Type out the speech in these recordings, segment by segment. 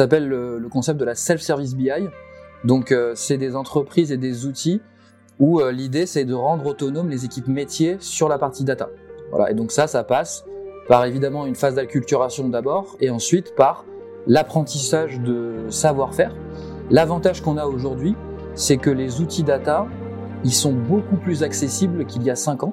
s'appelle le, le, concept de la self-service BI. Donc euh, c'est des entreprises et des outils où euh, l'idée c'est de rendre autonomes les équipes métiers sur la partie data. Voilà, et donc ça, ça passe par évidemment une phase d'acculturation d'abord et ensuite par l'apprentissage de savoir-faire. L'avantage qu'on a aujourd'hui, c'est que les outils data, ils sont beaucoup plus accessibles qu'il y a 5 ans.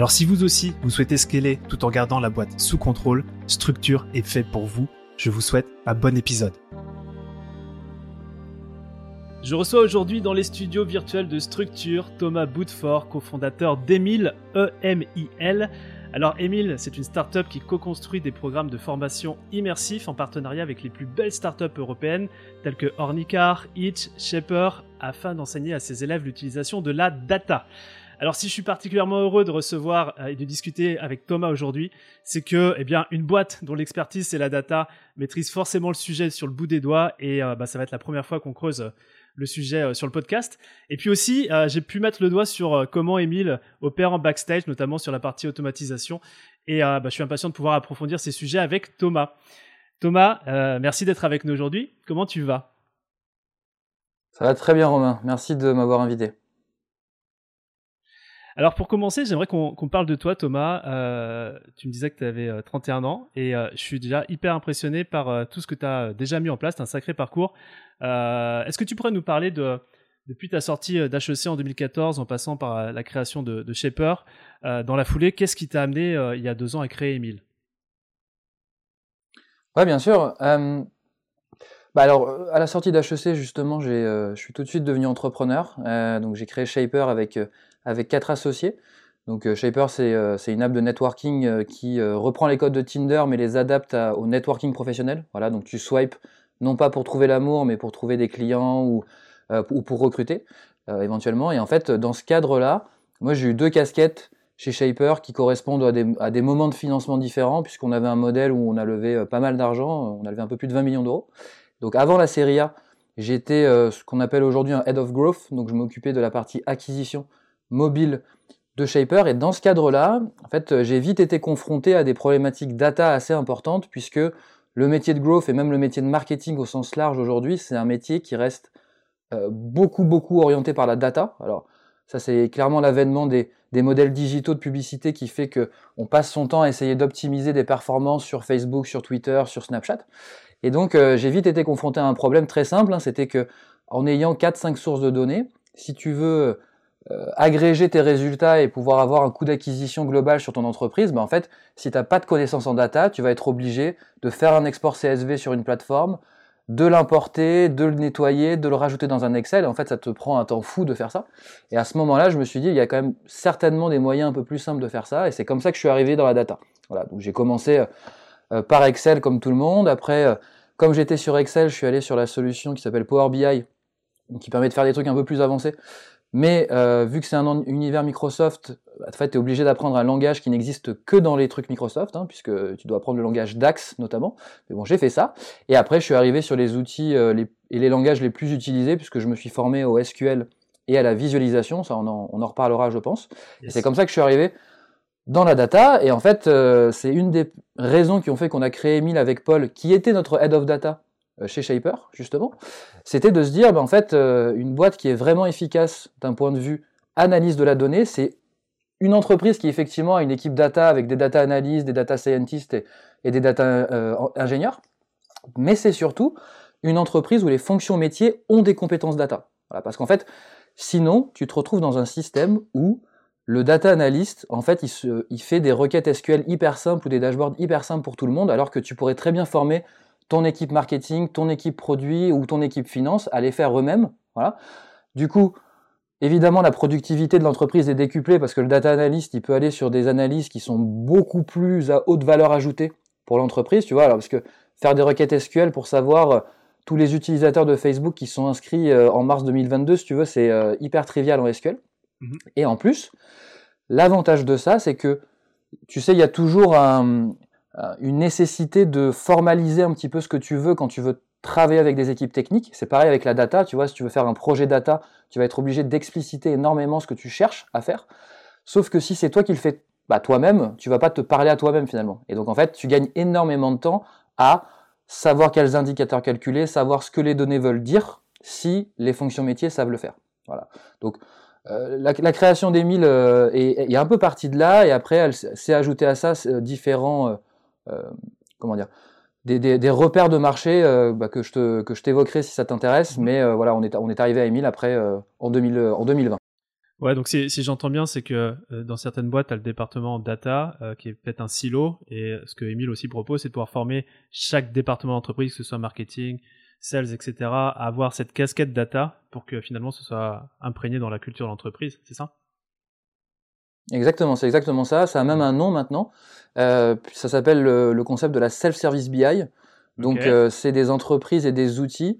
Alors si vous aussi, vous souhaitez scaler tout en gardant la boîte sous contrôle, Structure est fait pour vous. Je vous souhaite un bon épisode. Je reçois aujourd'hui dans les studios virtuels de Structure Thomas Boutfort, cofondateur d'Emile, E-M-I-L. Alors Emile, c'est une startup qui co-construit des programmes de formation immersifs en partenariat avec les plus belles startups européennes telles que Ornicar, Itch, Shaper, afin d'enseigner à ses élèves l'utilisation de la data. Alors si je suis particulièrement heureux de recevoir euh, et de discuter avec Thomas aujourd'hui, c'est que eh bien une boîte dont l'expertise c'est la data maîtrise forcément le sujet sur le bout des doigts et euh, bah, ça va être la première fois qu'on creuse euh, le sujet sur le podcast. Et puis aussi, j'ai pu mettre le doigt sur comment Emile opère en backstage, notamment sur la partie automatisation. Et bah, je suis impatient de pouvoir approfondir ces sujets avec Thomas. Thomas, merci d'être avec nous aujourd'hui. Comment tu vas? Ça va très bien Romain, merci de m'avoir invité. Alors pour commencer, j'aimerais qu'on parle de toi, Thomas. Euh, tu me disais que tu avais 31 ans et euh, je suis déjà hyper impressionné par euh, tout ce que tu as déjà mis en place. C'est un sacré parcours. Est-ce que tu pourrais nous parler de, depuis ta sortie d'HEC en 2014, en passant par la création de, Shaper, dans la foulée, qu'est-ce qui t'a amené il y a deux ans à créer Emile? Oui, bien sûr. Bah alors, à la sortie d'HEC, justement, je suis tout de suite devenu entrepreneur. donc j'ai créé Shaper avec avec quatre associés. Donc euh, Shaper, euh, c'est une app de networking euh, qui reprend les codes de Tinder mais les adapte au networking professionnel. Voilà, donc tu swipes non pas pour trouver l'amour mais pour trouver des clients ou, ou pour recruter éventuellement. Et en fait, dans ce cadre-là, moi j'ai eu deux casquettes chez Shaper qui correspondent à des, à des moments de financement différents puisqu'on avait un modèle où on a levé pas mal d'argent, on a levé un peu plus de 20 millions d'euros. Donc avant la série A, j'étais ce qu'on appelle aujourd'hui un head of growth, donc je m'occupais de la partie acquisition mobile de Shaper. Et dans ce cadre-là, en fait, j'ai vite été confronté à des problématiques data assez importantes, puisque le métier de growth et même le métier de marketing au sens large aujourd'hui, c'est un métier qui reste euh, beaucoup, beaucoup orienté par la data. Alors, ça, c'est clairement l'avènement des, modèles digitaux de publicité qui fait que on passe son temps à essayer d'optimiser des performances sur Facebook, sur Twitter, sur Snapchat. Et donc, euh, j'ai vite été confronté à un problème très simple, hein, c'était que en ayant 4-5 sources de données, si tu veux euh, agréger tes résultats et pouvoir avoir un coût d'acquisition global sur ton entreprise, ben en fait, si tu n'as pas de connaissances en data, tu vas être obligé de faire un export CSV sur une plateforme, de l'importer, de le nettoyer, de le rajouter dans un Excel. En fait, ça te prend un temps fou de faire ça. Et à ce moment-là, je me suis dit, il y a quand même certainement des moyens un peu plus simples de faire ça. Et c'est comme ça que je suis arrivé dans la data. Voilà. Donc j'ai commencé euh, euh, par Excel comme tout le monde. Après, comme j'étais sur Excel, je suis allé sur la solution qui s'appelle Power BI, qui permet de faire des trucs un peu plus avancés. Mais euh, vu que c'est un univers Microsoft, en fait, tu es obligé d'apprendre un langage qui n'existe que dans les trucs Microsoft, hein, puisque tu dois apprendre le langage DAX notamment. Mais bon, j'ai fait ça. Et après, je suis arrivé sur les outils euh, les, et les langages les plus utilisés, puisque je me suis formé au SQL et à la visualisation. Ça, on en, on en reparlera, je pense. Et c'est comme ça que je suis arrivé dans la data. Et en fait, euh, c'est une des raisons qui ont fait qu'on a créé Emile avec Paul, qui était notre head of data chez Shaper, justement, c'était de se dire, ben, en fait, euh, une boîte qui est vraiment efficace d'un point de vue analyse de la donnée, c'est une entreprise qui effectivement a une équipe data avec des data analysts, des data scientists et, des data euh, ingénieurs, mais c'est surtout une entreprise où les fonctions métiers ont des compétences data. Parce qu'en fait, sinon, tu te retrouves dans un système où le data analyst, en fait, il fait des requêtes SQL hyper simples ou des dashboards hyper simples pour tout le monde, alors que tu pourrais très bien former ton équipe marketing, ton équipe produit ou ton équipe finance à les faire eux-mêmes. Voilà. Du coup, évidemment, la productivité de l'entreprise est décuplée parce que le data analyst, il peut aller sur des analyses qui sont beaucoup plus à haute valeur ajoutée pour l'entreprise, tu vois. Alors, parce que faire des requêtes SQL pour savoir euh, tous les utilisateurs de Facebook qui sont inscrits en mars 2022, si tu veux, c'est hyper trivial en SQL. Mhm. Et en plus, l'avantage de ça, c'est que, tu sais, il y a toujours une nécessité de formaliser un petit peu ce que tu veux quand tu veux travailler avec des équipes techniques. C'est pareil avec la data, tu vois, si tu veux faire un projet data, tu vas être obligé d'expliciter énormément ce que tu cherches à faire. Sauf que si c'est toi qui le fais bah, toi-même, tu vas pas te parler à toi-même finalement. Et donc en fait, tu gagnes énormément de temps à savoir quels indicateurs calculer, savoir ce que les données veulent dire, si les fonctions métiers savent le faire. Voilà. Donc euh, la, création d'Emile euh, est, un peu partie de là, et après elle s'est ajoutée à ça euh, différents comment dire des, repères de marché bah, que je t'évoquerai si ça t'intéresse, mais voilà, on est, on est arrivé à Emile après en, 2000, en 2020. Ouais, donc si, j'entends bien, c'est que euh, dans certaines boîtes, tu as le département data euh, qui est peut-être un silo, et ce que Emile aussi propose, c'est de pouvoir former chaque département d'entreprise, que ce soit marketing, sales, etc., à avoir cette casquette data pour que finalement ce soit imprégné dans la culture de l'entreprise, c'est ça? Exactement, c'est exactement ça. Ça a même un nom maintenant. Euh, ça s'appelle le, concept de la self-service BI. Donc c'est des entreprises et des outils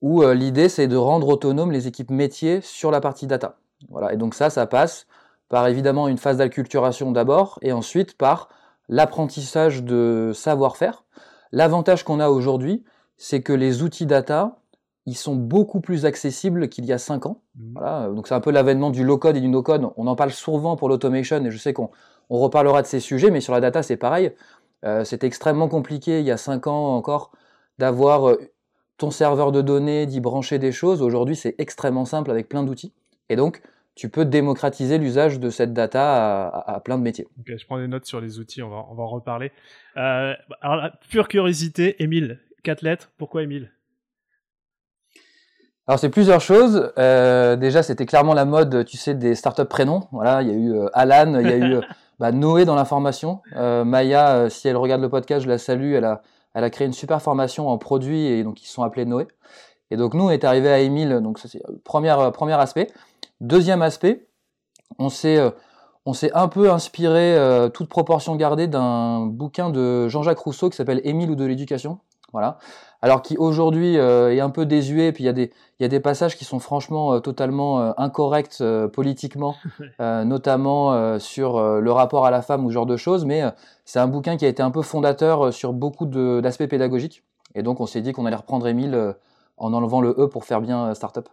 où l'idée c'est de rendre autonomes les équipes métiers sur la partie data. Voilà. Et donc ça, ça passe par évidemment une phase d'acculturation d'abord, et ensuite par l'apprentissage de savoir-faire. L'avantage qu'on a aujourd'hui, c'est que les outils data, ils sont beaucoup plus accessibles qu'il y a 5 ans. Mmh. Voilà. Donc c'est un peu l'avènement du low-code et du no-code. On en parle souvent pour l'automation, et je sais qu'on reparlera de ces sujets, mais sur la data, c'est pareil. Euh, C'était extrêmement compliqué il y a 5 ans encore d'avoir euh, ton serveur de données, d'y brancher des choses. Aujourd'hui, c'est extrêmement simple avec plein d'outils. Et donc, tu peux démocratiser l'usage de cette data à, plein de métiers. Ok, je prends des notes sur les outils, on va, on va en reparler. Euh, alors, pure curiosité, Émile, quatre lettres, pourquoi Émile? Alors c'est plusieurs choses. Euh, déjà, c'était clairement la mode, tu sais, des startups prénoms. Voilà, il y a eu euh, Alan, il y a eu bah, Noé dans la formation. Maya, si elle regarde le podcast, je la salue. Elle a, elle a créé une super formation en produits et donc ils sont appelés Noé. Et donc nous, on est arrivé à Emile, donc ça c'est le premier, premier aspect. Deuxième aspect, on s'est euh, on s'est un peu inspiré, euh, toute proportion gardée, d'un bouquin de Jean-Jacques Rousseau qui s'appelle Émile ou de l'éducation. Voilà. Alors qui aujourd'hui euh, est un peu désuet, puis il y, a des, y a des passages qui sont franchement totalement incorrects politiquement, notamment sur le rapport à la femme ou ce genre de choses, mais c'est un bouquin qui a été un peu fondateur sur beaucoup d'aspects pédagogiques. Et donc on s'est dit qu'on allait reprendre Émile en enlevant le E pour faire bien euh, startup.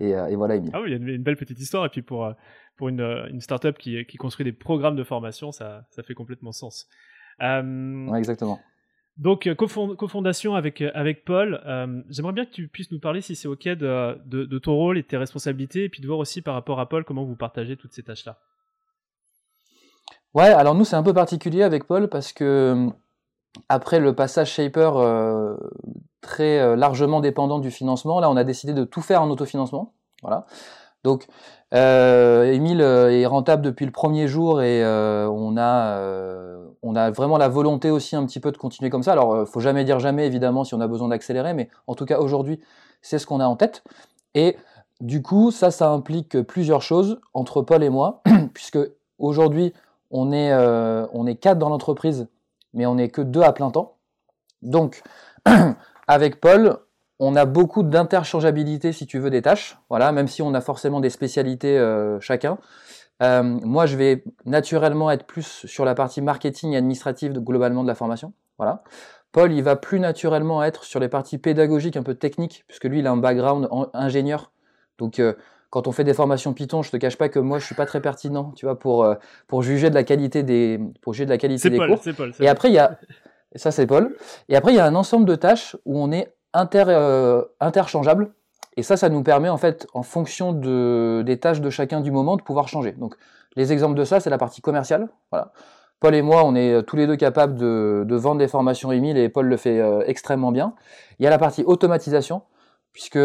Et, euh, et voilà, Ah oui, il y a une, belle petite histoire. Et puis pour, euh, pour une, une startup qui, qui construit des programmes de formation, ça, ça fait complètement sens. Ouais, exactement. Donc, cofondation avec, avec Paul, j'aimerais bien que tu puisses nous parler, si c'est OK, de, ton rôle et de tes responsabilités, et puis de voir aussi par rapport à Paul comment vous partagez toutes ces tâches-là. Ouais, alors nous, c'est un peu particulier avec Paul parce que après le passage Shaper très euh, largement dépendant du financement. Là, on a décidé de tout faire en autofinancement. Voilà. Donc, euh, Emile euh, est rentable depuis le premier jour et on, a, on a vraiment la volonté aussi un petit peu de continuer comme ça. Alors, il faut jamais dire jamais, évidemment, si on a besoin d'accélérer, mais en tout cas, aujourd'hui, c'est ce qu'on a en tête. Et du coup, ça, ça implique plusieurs choses entre Paul et moi, puisque aujourd'hui, on on est quatre dans l'entreprise, mais on n'est que deux à plein temps. Donc, Avec Paul, on a beaucoup d'interchangeabilité, si tu veux, des tâches. Voilà, même si on a forcément des spécialités euh, chacun. Euh, moi, je vais naturellement être plus sur la partie marketing et administrative de, globalement de la formation. Voilà. Paul, il va plus naturellement être sur les parties pédagogiques, un peu techniques, puisque lui, il a un background ingénieur. Donc, euh, quand on fait des formations Python, je te cache pas que moi, je suis pas très pertinent, tu vois, pour pour juger de la qualité des pour juger de la qualité des Paul, cours. Paul, et après, il y a et ça, c'est Paul. Et après, il y a un ensemble de tâches où on est inter, euh, interchangeable. Et ça, ça nous permet, en fait, en fonction de, des tâches de chacun du moment, de pouvoir changer. Donc, les exemples de ça, c'est la partie commerciale. Voilà. Paul et moi, on est euh, tous les deux capables de, vendre des formations Emile et Paul le fait euh, extrêmement bien. Il y a la partie automatisation, puisque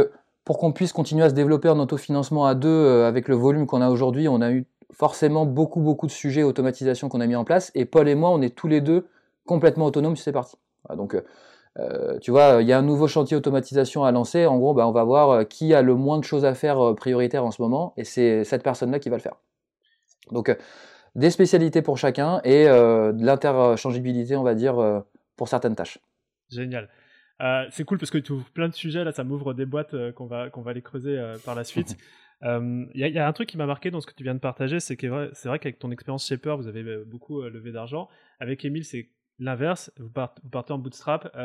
pour qu'on puisse continuer à se développer en autofinancement à deux avec le volume qu'on a aujourd'hui, on a eu forcément beaucoup, beaucoup de sujets automatisation qu'on a mis en place. Et Paul et moi, on est tous les deux complètement autonome si c'est parti. donc, euh, tu vois, il y a un nouveau chantier automatisation à lancer. En gros, bah, on va voir euh, qui a le moins de choses à faire prioritaire en ce moment, et c'est cette personne-là qui va le faire. Donc, des spécialités pour chacun et de l'interchangeabilité, on va dire, pour certaines tâches. Génial. c'est cool parce que tu ouvres plein de sujets là, ça m'ouvre des boîtes qu'on va qu'on va les creuser par la suite. Il y, y, a un truc qui m'a marqué dans ce que tu viens de partager, c'est que c'est vrai qu'avec ton expérience chez Peur, vous avez beaucoup levé d'argent. Avec Emile, c'est l'inverse. Vous, partez en bootstrap.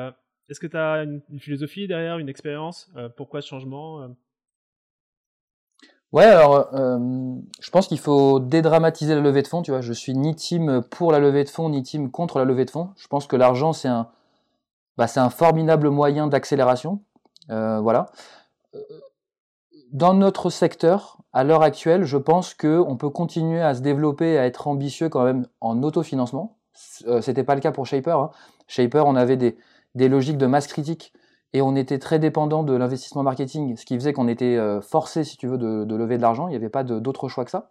Est-ce que tu as une, philosophie derrière, une expérience Pourquoi ce changement Ouais, alors euh, je pense qu'il faut dédramatiser la levée de fonds. Tu vois, je suis ni team pour la levée de fonds, ni team contre la levée de fonds. Je pense que l'argent c'est un, bah, un formidable moyen d'accélération. Euh, voilà. Dans notre secteur, à l'heure actuelle, je pense que on peut continuer à se développer, à être ambitieux quand même en autofinancement. Euh, C'était pas le cas pour Shaper. Hein. Shaper, on avait des, des logiques de masse critique et on était très dépendant de l'investissement marketing, ce qui faisait qu'on était euh, forcé, si tu veux, de, lever de l'argent. Il n'y avait pas d'autre choix que ça.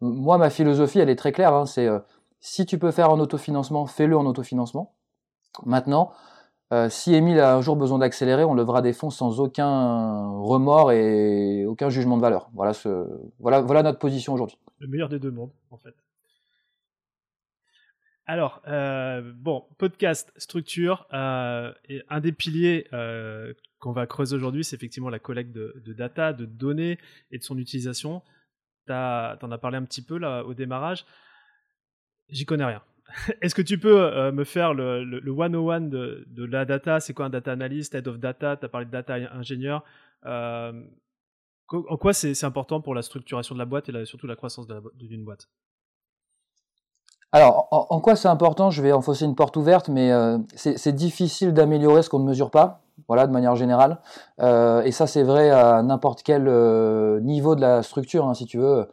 Moi, ma philosophie, elle est très claire. Hein, c'est euh, si tu peux faire en autofinancement, fais-le en autofinancement. Maintenant, si Emile a un jour besoin d'accélérer, on levera des fonds sans aucun remords et aucun jugement de valeur. Voilà, ce, voilà notre position aujourd'hui. Le meilleur des deux mondes, en fait. Alors, euh, bon, podcast, structure. Euh, un des piliers euh, qu'on va creuser aujourd'hui, c'est effectivement la collecte de, data, de données et de son utilisation. Tu en as parlé un petit peu au démarrage. J'y connais rien. Est-ce que tu peux me faire le, le, 101 de, de, la data? C'est quoi un data analyst, head of data? Tu as parlé de data ingénieur. en quoi c'est important pour la structuration de la boîte et surtout la croissance d'une boîte? Alors, en, quoi c'est important? Je vais enfoncer une porte ouverte, mais euh, c'est difficile d'améliorer ce qu'on ne mesure pas, voilà, de manière générale. Euh, et ça, c'est vrai à n'importe quel euh, niveau de la structure, hein, si tu veux.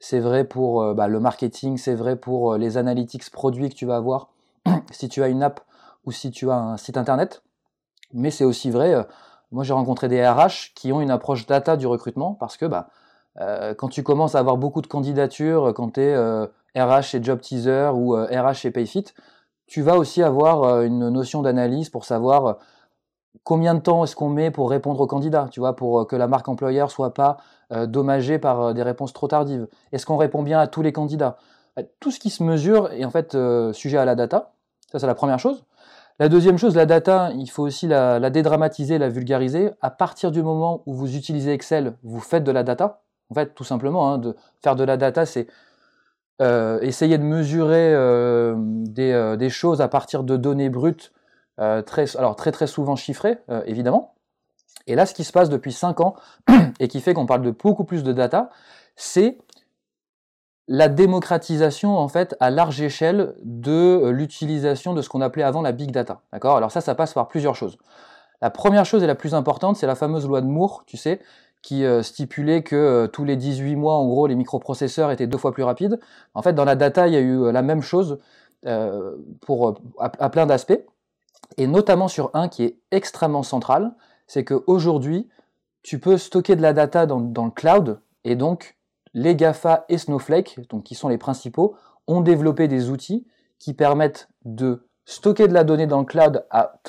C'est vrai pour bah, le marketing, c'est vrai pour les analytics produits que tu vas avoir, si tu as une app ou si tu as un site internet. Mais c'est aussi vrai, moi j'ai rencontré des RH qui ont une approche data du recrutement, parce que bah, quand tu commences à avoir beaucoup de candidatures, quand tu es RH et Job Teaser ou RH euh, et Payfit, tu vas aussi avoir euh, une notion d'analyse pour savoir euh, combien de temps est-ce qu'on met pour répondre aux candidats, tu vois, pour que la marque employeur soit pas dommagée par des réponses trop tardives. Est-ce qu'on répond bien à tous les candidats? Tout ce qui se mesure est en fait sujet à la data. Ça, c'est la première chose. La deuxième chose, la data, il faut aussi la, la, dédramatiser, la vulgariser. À partir du moment où vous utilisez Excel, vous faites de la data. En fait, tout simplement, hein, de faire de la data, c'est euh, essayer de mesurer euh, des, euh, des, choses à partir de données brutes, très, alors très très souvent chiffrées, évidemment. Et là, ce qui se passe depuis 5 ans, et qui fait qu'on parle de beaucoup plus de data, c'est la démocratisation en fait à large échelle de l'utilisation de ce qu'on appelait avant la big data. D'accord? Alors ça, ça passe par plusieurs choses. La première chose et la plus importante, c'est la fameuse loi de Moore, tu sais, qui euh, stipulait que euh, tous les 18 mois, en gros, les microprocesseurs étaient deux fois plus rapides. En fait, dans la data, il y a eu euh, la même chose à, plein d'aspects, et notamment sur un qui est extrêmement central, c'est qu'aujourd'hui, tu peux stocker de la data dans, le cloud, et donc les GAFA et Snowflake, qui sont les principaux, ont développé des outils qui permettent de stocker de la donnée dans le cloud à,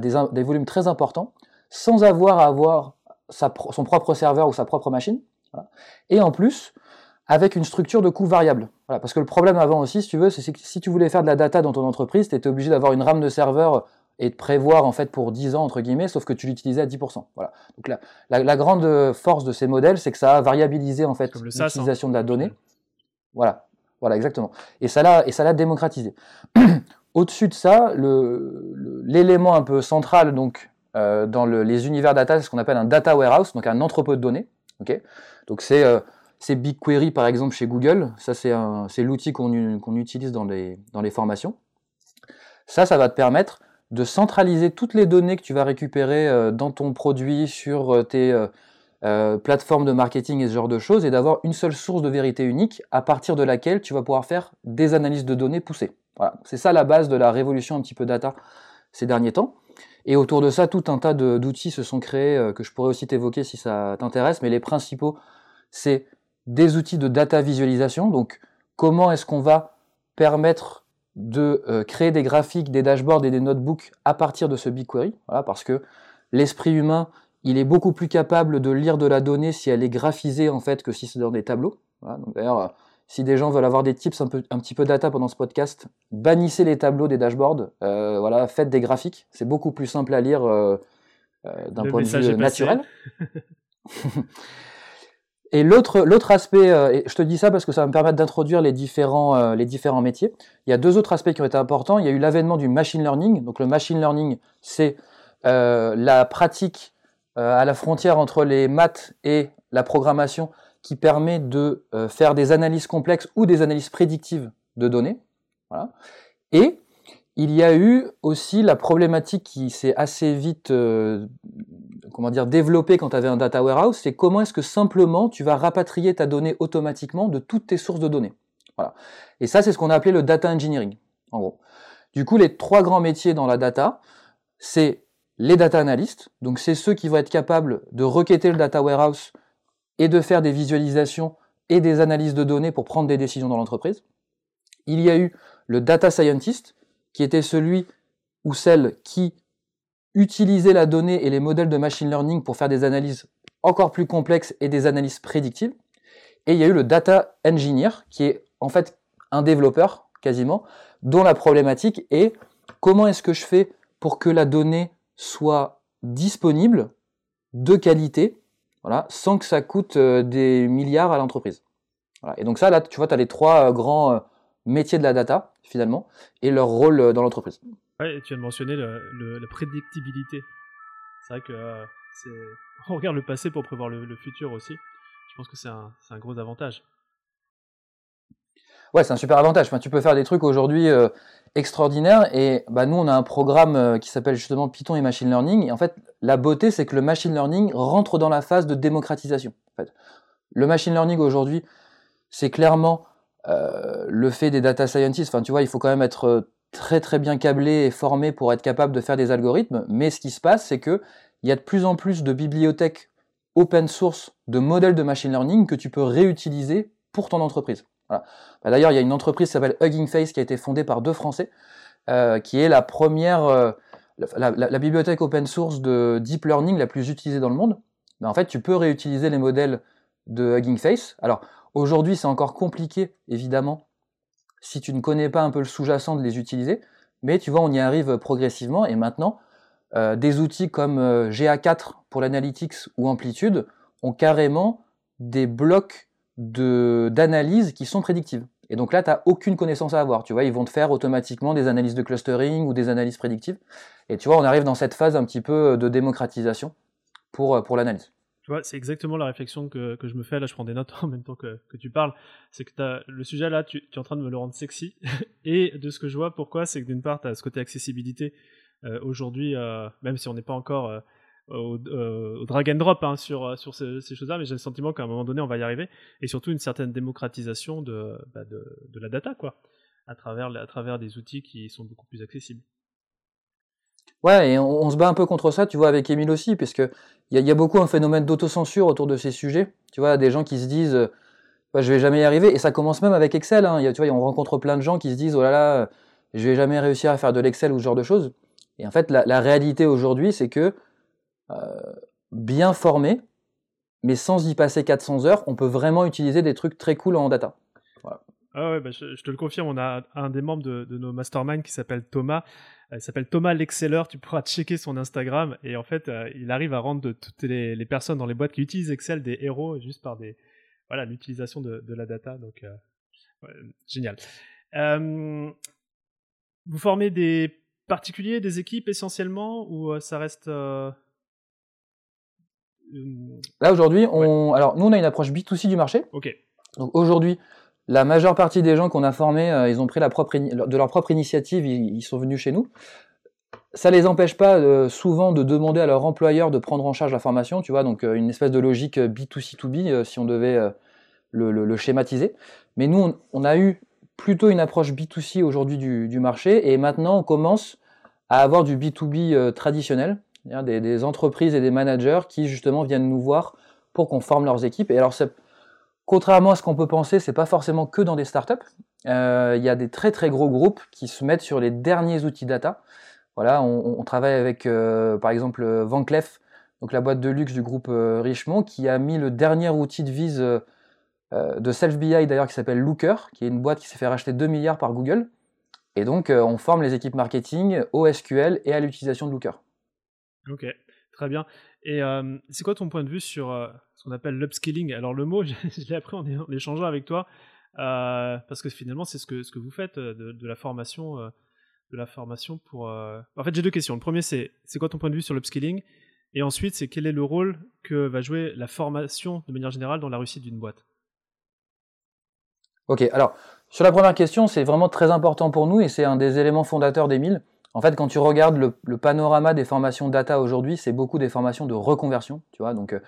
des volumes très importants, sans avoir à avoir son propre serveur ou sa propre machine. Et en plus, avec une structure de coût variable. Voilà, parce que le problème avant aussi, si tu veux, c'est que si tu voulais faire de la data dans ton entreprise, tu étais obligé d'avoir une RAM de serveur et de prévoir en fait pour 10 ans entre guillemets, sauf que tu l'utilisais à 10%. Voilà. Donc la, la, grande force de ces modèles, c'est que ça a variabilisé en fait l'utilisation de la donnée. Voilà, voilà exactement. Et ça l'a et ça l'a démocratisé. Au-dessus de ça, l'élément un peu central donc euh, dans le, les univers data, c'est ce qu'on appelle un data warehouse, donc un entrepôt de données. Okay donc c'est euh, BigQuery par exemple chez Google, ça c'est l'outil qu'on utilise dans les, dans les formations. Ça, ça va te permettre de centraliser toutes les données que tu vas récupérer euh, dans ton produit sur euh, tes plateformes de marketing et ce genre de choses, et d'avoir une seule source de vérité unique à partir de laquelle tu vas pouvoir faire des analyses de données poussées. Voilà, c'est ça la base de la révolution un petit peu data ces derniers temps. Et autour de ça, tout un tas d'outils se sont créés euh, que je pourrais aussi t'évoquer si ça t'intéresse, mais les principaux, c'est des outils de data visualisation. Donc, comment est-ce qu'on va permettre de euh, créer des graphiques, des dashboards et des notebooks à partir de ce BigQuery? Voilà, Parce que l'esprit humain, il est beaucoup plus capable de lire de la donnée si elle est graphisée en fait que si c'est dans des tableaux. Si des gens veulent avoir des tips un, peu, un petit peu data pendant ce podcast, bannissez les tableaux des dashboards. voilà, faites des graphiques. C'est beaucoup plus simple à lire d'un point de vue naturel. Et l'autre, aspect, euh, et je te dis ça parce que ça va me permettre d'introduire les différents, euh, les différents métiers. Il y a deux autres aspects qui ont été importants. Il y a eu l'avènement du machine learning. Donc le machine learning, c'est euh, la pratique à la frontière entre les maths et la programmation qui permet de faire des analyses complexes ou des analyses prédictives de données. Voilà. Et il y a eu aussi la problématique qui s'est assez vite euh, comment dire, développée quand tu avais un data warehouse, c'est comment est-ce que simplement tu vas rapatrier ta donnée automatiquement de toutes tes sources de données. Voilà. Et ça, c'est ce qu'on a appelé le data engineering, en gros. Du coup, les trois grands métiers dans la data, c'est les data analysts, donc c'est ceux qui vont être capables de requêter le data warehouse et de faire des visualisations et des analyses de données pour prendre des décisions dans l'entreprise. Il y a eu le data scientist, qui était celui ou celle qui utilisait la donnée et les modèles de machine learning pour faire des analyses encore plus complexes et des analyses prédictives. Et il y a eu le data engineer, qui est en fait un développeur quasiment, dont la problématique est comment est-ce que je fais pour que la donnée soit disponible, de qualité, voilà, sans que ça coûte euh, des milliards à l'entreprise. Et donc ça, là, tu vois, tu as les trois euh, grands euh, métiers de la data, finalement, et leur rôle dans l'entreprise. Ouais, tu viens de mentionner le, la prédictibilité. C'est vrai que euh, on regarde le passé pour prévoir le, futur aussi. Je pense que c'est un, un, gros avantage. Ouais, c'est un super avantage. Enfin, tu peux faire des trucs aujourd'hui euh, extraordinaires. Et bah, nous, on a un programme qui s'appelle justement Python et Machine Learning. Et en fait, la beauté, c'est que le machine learning rentre dans la phase de démocratisation. Le machine learning aujourd'hui, c'est clairement euh, le fait des data scientists, enfin tu vois, il faut quand même être euh, très très bien câblé et formé pour être capable de faire des algorithmes. Mais ce qui se passe, c'est que il y a de plus en plus de bibliothèques open source de modèles de machine learning que tu peux réutiliser pour ton entreprise. Bah, d'ailleurs, il y a une entreprise qui s'appelle Hugging Face qui a été fondée par deux Français, euh, qui est la première, euh, la, bibliothèque open source de deep learning la plus utilisée dans le monde. Mais en fait, tu peux réutiliser les modèles de Hugging Face. Alors, Aujourd'hui, c'est encore compliqué, évidemment, si tu ne connais pas un peu le sous-jacent de les utiliser, mais tu vois, on y arrive progressivement, et maintenant, euh, des outils comme euh, GA4 pour l'analytics ou Amplitude ont carrément des blocs d'analyse qui sont prédictives. Et donc là, tu n'as aucune connaissance à avoir. Tu vois, ils vont te faire automatiquement des analyses de clustering ou des analyses prédictives. Et tu vois, on arrive dans cette phase un petit peu de démocratisation pour, pour l'analyse. Tu vois, c'est exactement la réflexion que, que, je me fais. Là, je prends des notes en même temps que, que tu parles. C'est que as, le sujet là, tu, es en train de me le rendre sexy. Et de ce que je vois, pourquoi C'est que d'une part, tu as ce côté accessibilité. Euh, Aujourd'hui, euh, même si on n'est pas encore euh, au, euh, au, drag and drop hein, sur, sur ces, choses-là, mais j'ai le sentiment qu'à un moment donné, on va y arriver. Et surtout, une certaine démocratisation de, bah de, la data, quoi, à travers, à travers des outils qui sont beaucoup plus accessibles. Ouais, et on, se bat un peu contre ça, tu vois, avec Emile aussi, puisque il y, a beaucoup un phénomène d'autocensure autour de ces sujets. Tu vois, des gens qui se disent, euh, bah, je vais jamais y arriver, et ça commence même avec Excel. Hein. Y a, tu vois, on rencontre plein de gens qui se disent, oh là là, je vais jamais réussir à faire de l'Excel ou ce genre de choses. Et en fait, la, réalité aujourd'hui, c'est que euh, bien formé, mais sans y passer 400 heures, on peut vraiment utiliser des trucs très cool en data. Ah ouais, bah je, te le confirme, on a un des membres de, nos masterminds qui s'appelle Thomas, il s'appelle Thomas l'Exceller, tu pourras checker son Instagram et en fait euh, il arrive à rendre toutes les, personnes dans les boîtes qui utilisent Excel des héros juste par des voilà l'utilisation de, la data donc euh, génial. Euh, vous formez des particuliers, des équipes essentiellement ou euh, ça reste euh, Là aujourd'hui, on ouais. alors nous on a une approche B2C du marché. Ok. Donc aujourd'hui, la majeure partie des gens qu'on a formés, euh, ils ont pris la propre de leur propre initiative, ils, ils, sont venus chez nous. Ça les empêche pas euh, souvent de demander à leur employeur de prendre en charge la formation, tu vois, donc euh, une espèce de logique B2C2B euh, si on devait le, le, le, schématiser. Mais nous, on, on, a eu plutôt une approche B2C aujourd'hui du, du, marché et maintenant on commence à avoir du B2B euh, traditionnel, des, entreprises et des managers qui justement viennent nous voir pour qu'on forme leurs équipes. Et alors, Contrairement à ce qu'on peut penser, c'est pas forcément que dans des startups. Euh, il y a des très très gros groupes qui se mettent sur les derniers outils data. Voilà, on, travaille avec euh, par exemple Van Cleef, donc la boîte de luxe du groupe euh, Richemont, qui a mis le dernier outil de vise de self-BI d'ailleurs qui s'appelle Looker, qui est une boîte qui s'est fait racheter 2 milliards par Google. Et donc, on forme les équipes marketing au SQL et à l'utilisation de Looker. Ok, très bien. Et c'est quoi ton point de vue sur ce qu'on appelle l'upskilling? Alors, le mot, je, l'ai appris en, échangeant avec toi, parce que finalement, c'est ce que, ce que vous faites de, la formation. de la formation pour. En fait, j'ai deux questions. Le premier, c'est c'est quoi ton point de vue sur l'upskilling? Et ensuite, c'est quel est le rôle que va jouer la formation de manière générale dans la réussite d'une boîte? Ok, alors sur la première question, c'est vraiment très important pour nous et c'est un des éléments fondateurs d'Emile. En fait, quand tu regardes le, panorama des formations data aujourd'hui, c'est beaucoup des formations de reconversion, tu vois. Donc, euh,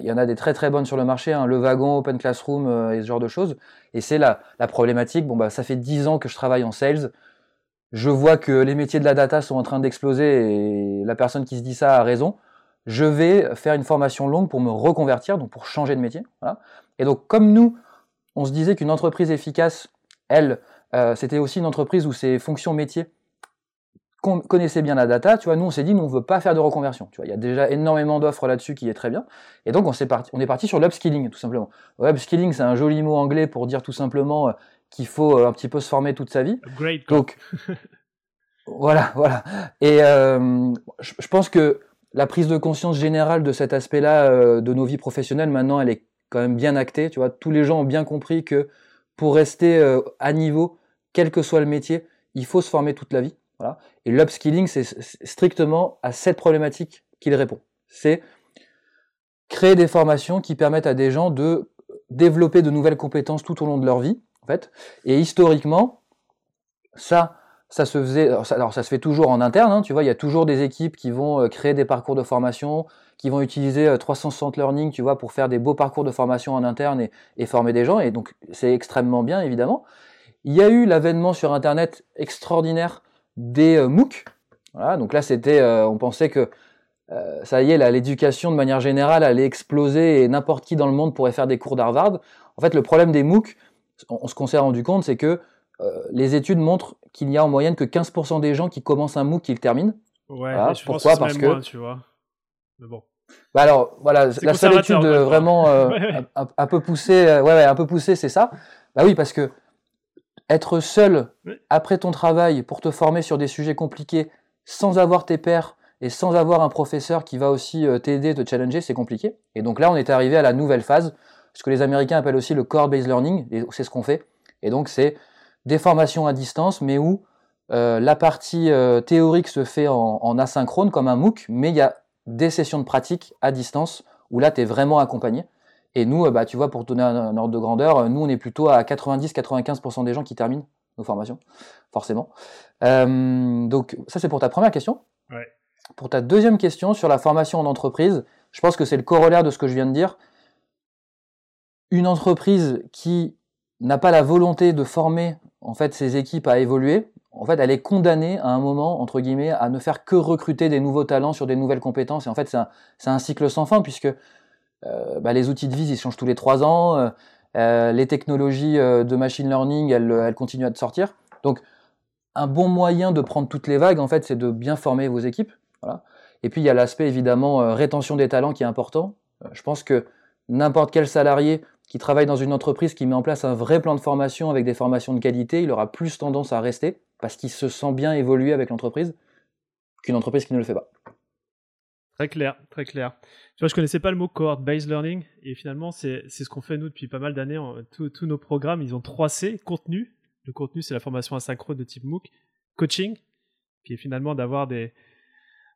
il y en a des très très bonnes sur le marché, hein, le wagon, Open Classroom euh, et ce genre de choses. Et c'est la, la problématique. Bon, bah, ça fait 10 ans que je travaille en sales. Je vois que les métiers de la data sont en train d'exploser et la personne qui se dit ça a raison. Je vais faire une formation longue pour me reconvertir, donc pour changer de métier. Et donc, comme nous, on se disait qu'une entreprise efficace, elle, euh, c'était aussi une entreprise où ses fonctions métiers connaissaient bien la data. Tu vois, nous, on s'est dit, nous, on veut pas faire de reconversion. Tu vois, il y a déjà énormément d'offres là-dessus qui est très bien. Et donc, on, est parti, on est parti sur l'upskilling, tout simplement. L'upskilling, c'est un joli mot anglais pour dire tout simplement euh, qu'il faut euh, un petit peu se former toute sa vie. Great. Donc, voilà, voilà. Et je pense que la prise de conscience générale de cet aspect-là de nos vies professionnelles, maintenant, elle est quand même bien acté. Tu vois, tous les gens ont bien compris que pour rester euh, à niveau, quel que soit le métier, il faut se former toute la vie. Et l'upskilling, c'est strictement à cette problématique qu'il répond. C'est créer des formations qui permettent à des gens de développer de nouvelles compétences tout au long de leur vie, en fait. Et historiquement, ça, ça se faisait, alors ça, se fait toujours en interne, hein, tu vois, il y a toujours des équipes qui vont euh, créer des parcours de formation, qui vont utiliser 360 euh, Learning, tu vois, pour faire des beaux parcours de formation en interne et, former des gens. Et donc, c'est extrêmement bien, évidemment. Il y a eu l'avènement sur Internet extraordinaire des euh, MOOC. Voilà, donc là, c'était, euh, on pensait que ça y est, l'éducation de manière générale allait exploser et n'importe qui dans le monde pourrait faire des cours d'Harvard. En fait, le problème des MOOC, on, ce qu'on s'est rendu compte, c'est que les études montrent qu'il n'y a en moyenne que 15% des gens qui commencent un MOOC qui le terminent. Ouais, je Pourquoi pense que Parce que tu vois bon. Bah alors voilà, la seule étude vraiment euh, un, peu poussée, euh, ouais, un peu poussée, c'est ça. Bah oui, parce que être seul après ton travail pour te former sur des sujets compliqués, sans avoir tes pairs et sans avoir un professeur qui va aussi euh, t'aider, te challenger, c'est compliqué. Et donc là, on est arrivé à la nouvelle phase, ce que les Américains appellent aussi le core-based learning, et c'est ce qu'on fait. Et donc c'est des formations à distance, mais où la partie théorique se fait en, en asynchrone comme un MOOC, mais il y a des sessions de pratique à distance où là, tu es vraiment accompagné. Et nous, euh, bah, tu vois, pour donner un, ordre de grandeur, euh, nous, on est plutôt à 90-95% des gens qui terminent nos formations, forcément. Euh, donc, ça, c'est pour ta première question. Pour ta deuxième question sur la formation en entreprise, je pense que c'est le corollaire de ce que je viens de dire. Une entreprise qui n'a pas la volonté de former en fait ses équipes à évoluer, en fait, elle est condamnée à un moment, entre guillemets, à ne faire que recruter des nouveaux talents sur des nouvelles compétences. Et en fait, c'est un, un, cycle sans fin, puisque bah, les outils de vie, ils changent tous les trois ans. Euh, euh, les technologies de machine learning, elles, elles, continuent à sortir. Donc, un bon moyen de prendre toutes les vagues, en fait, c'est de bien former vos équipes. Voilà. Et puis, il y a l'aspect, évidemment, rétention des talents qui est important. je pense que n'importe quel salarié qui travaille dans une entreprise qui met en place un vrai plan de formation avec des formations de qualité, il aura plus tendance à rester parce qu'il se sent bien évoluer avec l'entreprise qu'une entreprise qui ne le fait pas. Très clair, très clair. Tu vois, je connaissais pas le mot cohort-based learning et finalement, c'est ce qu'on fait nous depuis pas mal d'années. Tous nos programmes, ils ont 3 C contenu. Le contenu, c'est la formation asynchrone de type MOOC. Coaching, qui est finalement d'avoir des,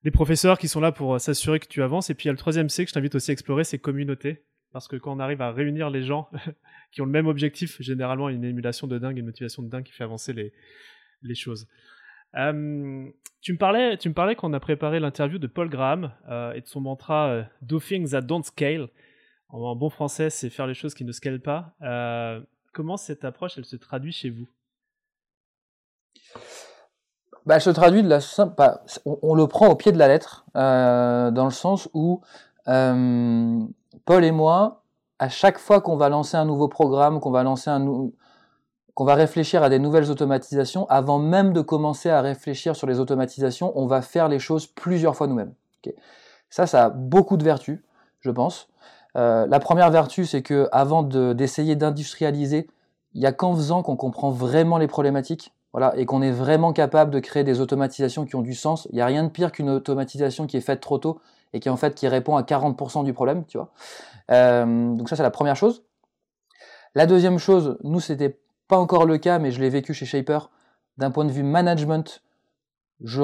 des professeurs qui sont là pour s'assurer que tu avances. Et puis il y a le troisième C que je t'invite aussi à explorer, c'est communauté. Parce que quand on arrive à réunir les gens qui ont le même objectif, généralement une émulation de dingue, une motivation de dingue qui fait avancer les, les choses. Euh, tu me parlais, tu me parlais qu'on a préparé l'interview de Paul Graham euh, et de son mantra euh, "Do things that don't scale". En, bon français, c'est faire les choses qui ne scalent pas. comment cette approche, elle se traduit chez vous? Bah, elle se traduit de la. Bah, on, le prend au pied de la lettre, dans le sens où Paul et moi, à chaque fois qu'on va lancer un nouveau programme, qu'on va lancer un, nouveau qu'on va réfléchir à des nouvelles automatisations, avant même de commencer à réfléchir sur les automatisations, on va faire les choses plusieurs fois nous-mêmes. Ça, ça a beaucoup de vertus, je pense. la première vertu, c'est que avant d'essayer d'industrialiser, il y a qu'en faisant qu'on comprend vraiment les problématiques. Et qu'on est vraiment capable de créer des automatisations qui ont du sens. Il n'y a rien de pire qu'une automatisation qui est faite trop tôt et qui en fait répond à 40% du problème. Euh, donc ça c'est la première chose. La deuxième chose, nous c'était pas encore le cas, mais je l'ai vécu chez Shaper. D'un point de vue management, je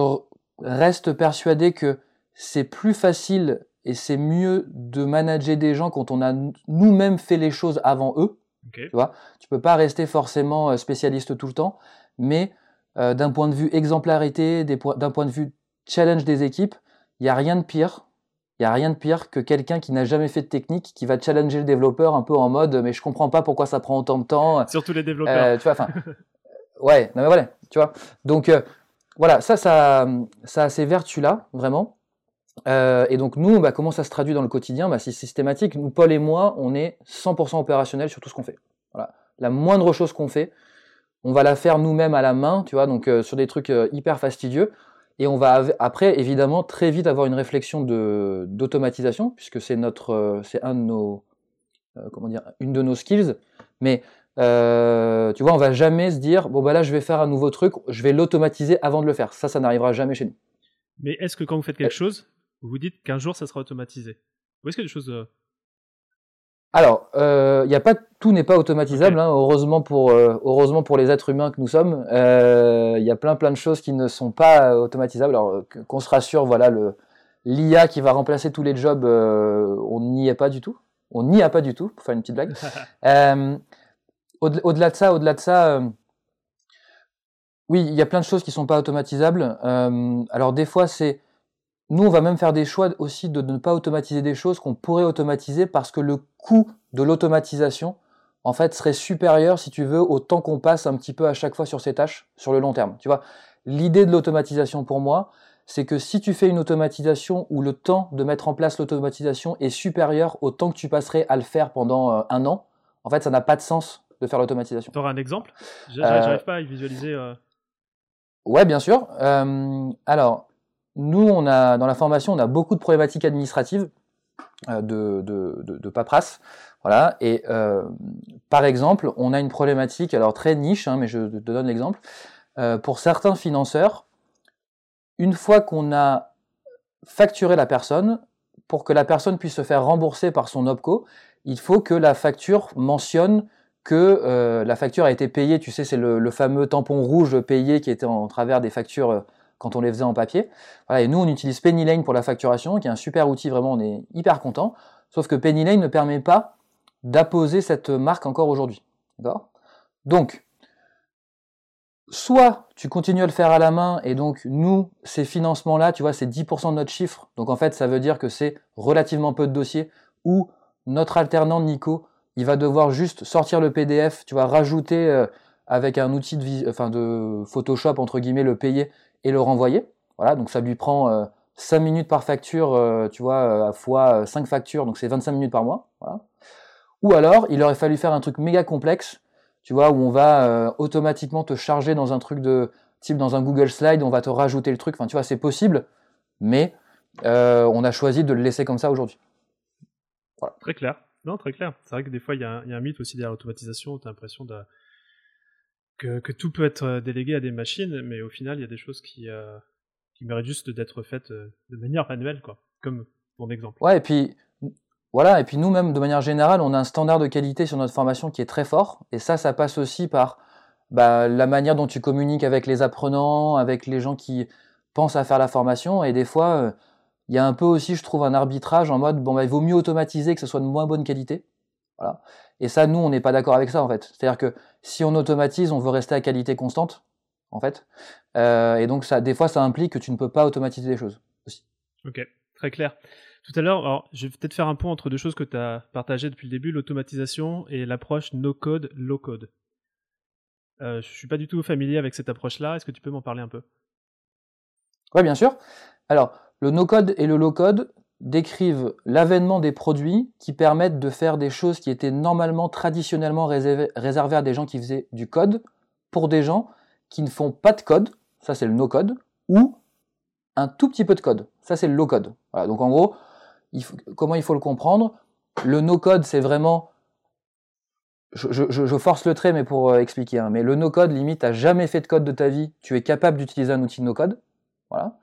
reste persuadé que c'est plus facile et c'est mieux de manager des gens quand on a nous-mêmes fait les choses avant eux. Tu vois, tu peux pas rester forcément euh, spécialiste tout le temps, mais euh, d'un point de vue exemplarité, d'un point de vue challenge des équipes, il n'y a rien de pire il n'y a rien de pire que quelqu'un qui n'a jamais fait de technique, qui va challenger le développeur un peu en mode mais je comprends pas pourquoi ça prend autant de temps. Surtout les développeurs. Euh, tu vois, enfin, ouais, non mais voilà, tu vois. Donc euh, voilà, ça, ça, ça a ces vertus-là, vraiment. Euh, et donc nous, bah, comment ça se traduit dans le quotidien? Bah, C'est systématique. Nous, Paul et moi, on est 100% opérationnel sur tout ce qu'on fait. Voilà. La moindre chose qu'on fait, on va la faire nous-mêmes à la main, tu vois, donc sur des trucs hyper fastidieux. Et on va après, évidemment, très vite avoir une réflexion d'automatisation, puisque c'est notre, euh, c'est un de nos, euh, comment dire, une de nos skills. Mais euh, tu vois, on va jamais se dire, bon bah là, je vais faire un nouveau truc, je vais l'automatiser avant de le faire. Ça, ça n'arrivera jamais chez nous. Mais est-ce que quand vous faites quelque chose, vous vous dites qu'un jour, ça sera automatisé? Ou est-ce qu'il y a des choses alors, euh, y a pas, tout n'est pas automatisable, hein, heureusement, pour, euh, heureusement pour les êtres humains que nous sommes. Il euh, y a plein plein de choses qui ne sont pas automatisables. Alors qu'on se rassure, voilà, l'IA qui va remplacer tous les jobs, on n'y est pas du tout. On n'y a pas du tout, pour faire une petite blague. de ça, au-delà de ça, oui, il y a plein de choses qui sont pas automatisables. alors des fois, c'est nous, on va même faire des choix aussi de ne pas automatiser des choses qu'on pourrait automatiser parce que le coût de l'automatisation, en fait, serait supérieur, si tu veux, au temps qu'on passe un petit peu à chaque fois sur ces tâches sur le long terme. Tu vois, l'idée de l'automatisation pour moi, c'est que si tu fais une automatisation où le temps de mettre en place l'automatisation est supérieur au temps que tu passerais à le faire pendant euh, un an, en fait, ça n'a pas de sens de faire l'automatisation. Tu auras un exemple? J'arrive euh, pas à y visualiser. Euh. Ouais, bien sûr. alors, nous, on a, dans la formation, on a beaucoup de problématiques administratives, euh, de, de, paperasse. Voilà. Et euh, par exemple, on a une problématique, alors très niche, hein, mais je te donne l'exemple. Euh, pour certains financeurs, une fois qu'on a facturé la personne, pour que la personne puisse se faire rembourser par son OPCO, il faut que la facture mentionne que la facture a été payée. Tu sais, c'est le, fameux tampon rouge payé qui était en travers des factures quand on les faisait en papier. Et nous, on utilise PennyLane pour la facturation, qui est un super outil, vraiment, on est hyper content. Sauf que PennyLane ne permet pas d'apposer cette marque encore aujourd'hui. Donc, soit tu continues à le faire à la main, et donc nous, ces financements-là, tu vois, c'est 10% de notre chiffre. Donc en fait, ça veut dire que c'est relativement peu de dossiers, ou notre alternant Nico, il va devoir juste sortir le PDF, tu vas rajouter euh, avec un outil de Photoshop, entre guillemets, le payer, et le renvoyer. Voilà, donc ça lui prend 5 euh, minutes par facture, euh, tu vois, euh, à fois 5 factures, donc c'est 25 minutes par mois. Voilà. Ou alors, il aurait fallu faire un truc méga complexe, tu vois, où on va automatiquement te charger dans un truc de type dans un Google Slide, on va te rajouter le truc. Enfin, tu vois, c'est possible, mais on a choisi de le laisser comme ça aujourd'hui. Très clair. Non, très clair. C'est vrai que des fois, il y, a un mythe aussi derrière l'automatisation, tu as l'impression de que, tout peut être euh, délégué à des machines, mais au final, il y a des choses qui, euh, méritent juste d'être faites euh, de manière manuelle, quoi, comme mon exemple. Ouais, et puis, voilà, puis nous-mêmes, de manière générale, on a un standard de qualité sur notre formation qui est très fort, et ça, ça passe aussi par bah, la manière dont tu communiques avec les apprenants, avec les gens qui pensent à faire la formation, et des fois, il y a un peu aussi, je trouve, un arbitrage en mode, bon, bah, il vaut mieux automatiser que ce soit de moins bonne qualité. Voilà. Et ça, nous, on n'est pas d'accord avec ça, en fait. C'est-à-dire que si on automatise, on veut rester à qualité constante, en fait. Euh, et donc, ça, des fois, ça implique que tu ne peux pas automatiser des choses aussi. Ok, très clair. Tout à l'heure, je vais peut-être faire un point entre deux choses que tu as partagées depuis le début, l'automatisation et l'approche no-code, low-code. Euh, je suis pas du tout familier avec cette approche-là. Est-ce que tu peux m'en parler un peu? Oui, bien sûr. Alors, le no-code et le low-code, décrivent l'avènement des produits qui permettent de faire des choses qui étaient normalement, traditionnellement réservées à des gens qui faisaient du code, pour des gens qui ne font pas de code, ça c'est le no-code, ou un tout petit peu de code, ça c'est le low-code. Voilà, donc en gros, comment il faut le comprendre le no-code, c'est vraiment je, force le trait, mais pour euh, expliquer. Hein. mais le no-code, limite, tu jamais fait de code de ta vie, tu es capable d'utiliser un outil no-code. Voilà.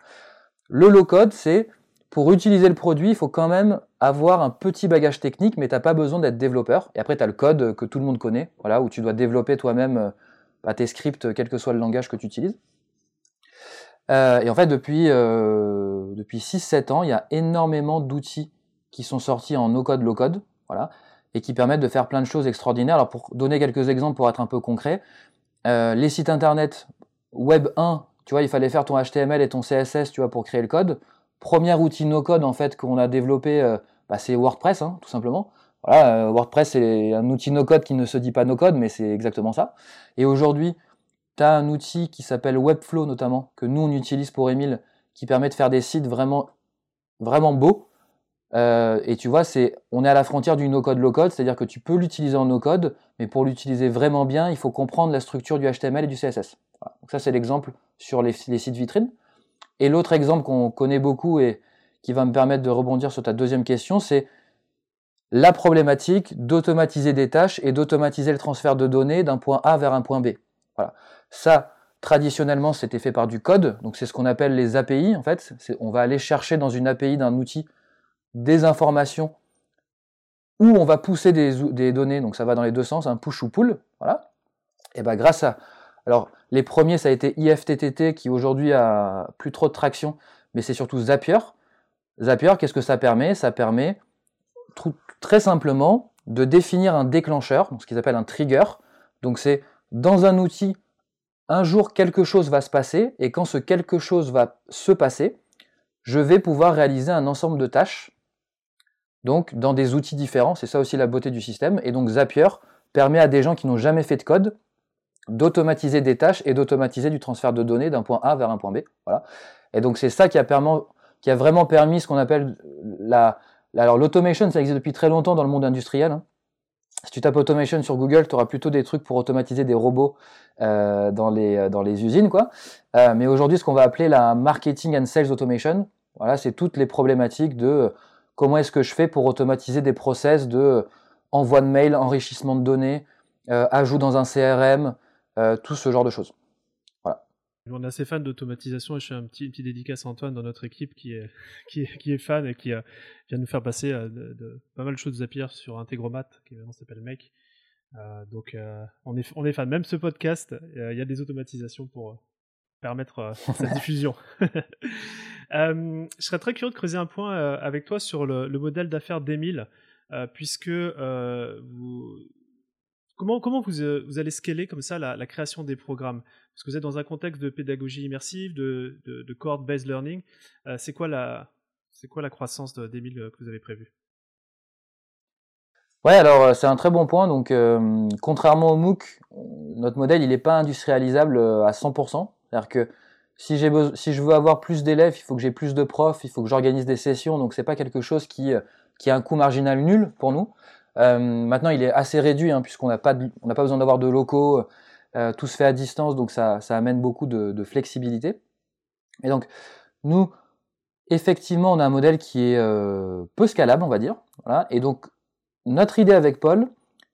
Le low-code, c'est pour utiliser le produit, il faut quand même avoir un petit bagage technique, mais tu n'as pas besoin d'être développeur. Et après, tu as le code que tout le monde connaît, voilà, où tu dois développer toi-même euh, bah, tes scripts, quel que soit le langage que tu utilises. Euh, et en fait, depuis, depuis 6-7 ans, il y a énormément d'outils qui sont sortis en no-code, low-code. Voilà et qui permettent de faire plein de choses extraordinaires. Alors pour donner quelques exemples pour être un peu concret, euh, les sites internet Web 1, tu vois, il fallait faire ton HTML et ton CSS, tu vois, pour créer le code. Premier outil no code en fait qu'on a développé, euh, bah, c'est WordPress, hein, tout simplement. Euh, WordPress c'est un outil no code qui ne se dit pas no code, mais c'est exactement ça. Et aujourd'hui, tu as un outil qui s'appelle Webflow notamment que nous on utilise pour Emile, qui permet de faire des sites vraiment vraiment beaux euh, et tu vois, c'est, on est à la frontière du no-code low-code, c'est-à-dire que tu peux l'utiliser en no-code, mais pour l'utiliser vraiment bien, il faut comprendre la structure du HTML et du CSS. Donc ça, c'est l'exemple sur les, sites vitrines. Et l'autre exemple qu'on connaît beaucoup et qui va me permettre de rebondir sur ta deuxième question, c'est la problématique d'automatiser des tâches et d'automatiser le transfert de données d'un point A vers un point B. Voilà. Ça, traditionnellement, c'était fait par du code, donc c'est ce qu'on appelle les API. En fait, on va aller chercher dans une API d'un outil des informations où on va pousser des, données, donc ça va dans les deux sens, un push ou pull, voilà. Et ben grâce à, alors les premiers ça a été IFTTT qui aujourd'hui a plus trop de traction, mais c'est surtout Zapier. Zapier, qu'est-ce que ça permet? Ça permet très simplement de définir un déclencheur, ce qu'ils appellent un trigger. Donc c'est dans un outil, un jour quelque chose va se passer, et quand ce quelque chose va se passer, je vais pouvoir réaliser un ensemble de tâches donc dans des outils différents, c'est ça aussi la beauté du système. Et donc Zapier permet à des gens qui n'ont jamais fait de code d'automatiser des tâches et d'automatiser du transfert de données d'un point A vers un point B. Voilà. Et donc c'est ça qui a, vraiment permis ce qu'on appelle la... Alors l'automation, ça existe depuis très longtemps dans le monde industriel. Hein. Si tu tapes automation sur Google, tu auras plutôt des trucs pour automatiser des robots euh, dans, les, dans les usines. Euh, mais aujourd'hui, ce qu'on va appeler la marketing and sales automation, voilà, c'est toutes les problématiques de Comment est-ce que je fais pour automatiser des process de euh, envoi de mail, enrichissement de données, euh, ajout dans un CRM, euh, tout ce genre de choses. Voilà. On est assez fan d'automatisation et je fais un petit, petit dédicace à Antoine dans notre équipe qui est, qui est, qui est fan et qui vient nous faire passer de, pas mal de choses Zapier sur Integromat, qui s'appelle Make. donc on, est, on est fan. Même ce podcast, il y a des automatisations pour, permettre euh, cette diffusion. Euh, je serais très curieux de creuser un point euh, avec toi sur le, modèle d'affaires d'Emile, puisque vous, comment, comment vous, vous, allez scaler comme ça la, création des programmes? Parce que vous êtes dans un contexte de pédagogie immersive, de, de, de cohort-based learning. c'est quoi la c'est quoi la croissance d'Emile que vous avez prévue? Ouais, alors c'est un très bon point. Donc, contrairement au MOOC, notre modèle il n'est pas industrialisable à 100%. C'est-à-dire que si, je veux avoir plus d'élèves, il faut que j'ai plus de profs, il faut que j'organise des sessions, donc c'est pas quelque chose euh, qui a un coût marginal nul pour nous. Euh, maintenant, il est assez réduit hein, puisqu'on n'a pas, besoin d'avoir de locaux, euh, tout se fait à distance, donc ça, amène beaucoup de, flexibilité. Et donc, nous, effectivement, on a un modèle qui est peu scalable, on va dire. Et donc, notre idée avec Paul,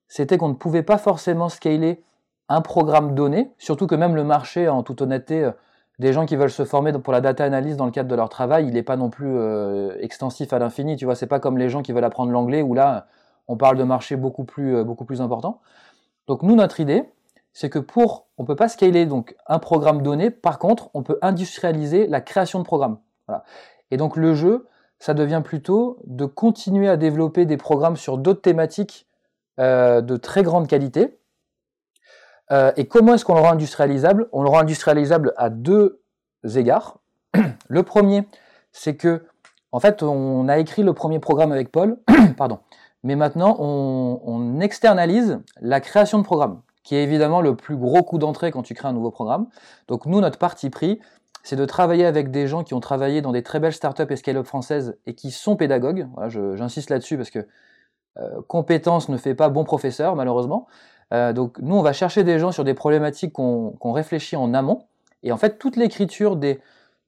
c'était qu'on ne pouvait pas forcément scaler un programme donné, surtout que même le marché, en toute honnêteté, euh, des gens qui veulent se former pour la data analyse dans le cadre de leur travail, il n'est pas non plus euh, extensif à l'infini. Tu vois, c'est pas comme les gens qui veulent apprendre l'anglais où là, on parle de marché beaucoup plus, euh, beaucoup plus important. Donc nous, notre idée, c'est que pour, on peut pas scaler un programme donné. Par contre, on peut industrialiser la création de programmes. Et donc le jeu, ça devient plutôt de continuer à développer des programmes sur d'autres thématiques de très grande qualité euh, et comment est-ce qu'on le rend industrialisable? On le rend industrialisable à deux égards. le premier, c'est que, en fait, on a écrit le premier programme avec Paul, pardon, mais maintenant on, externalise la création de programme, qui est évidemment le plus gros coup d'entrée quand tu crées un nouveau programme. Donc nous, notre parti pris, c'est de travailler avec des gens qui ont travaillé dans des très belles startups et scale-up françaises et qui sont pédagogues. J'insiste là-dessus parce que euh, compétence ne fait pas bon professeur, malheureusement. Euh, donc nous, on va chercher des gens sur des problématiques qu'on réfléchit en amont. Et en fait, toute l'écriture des,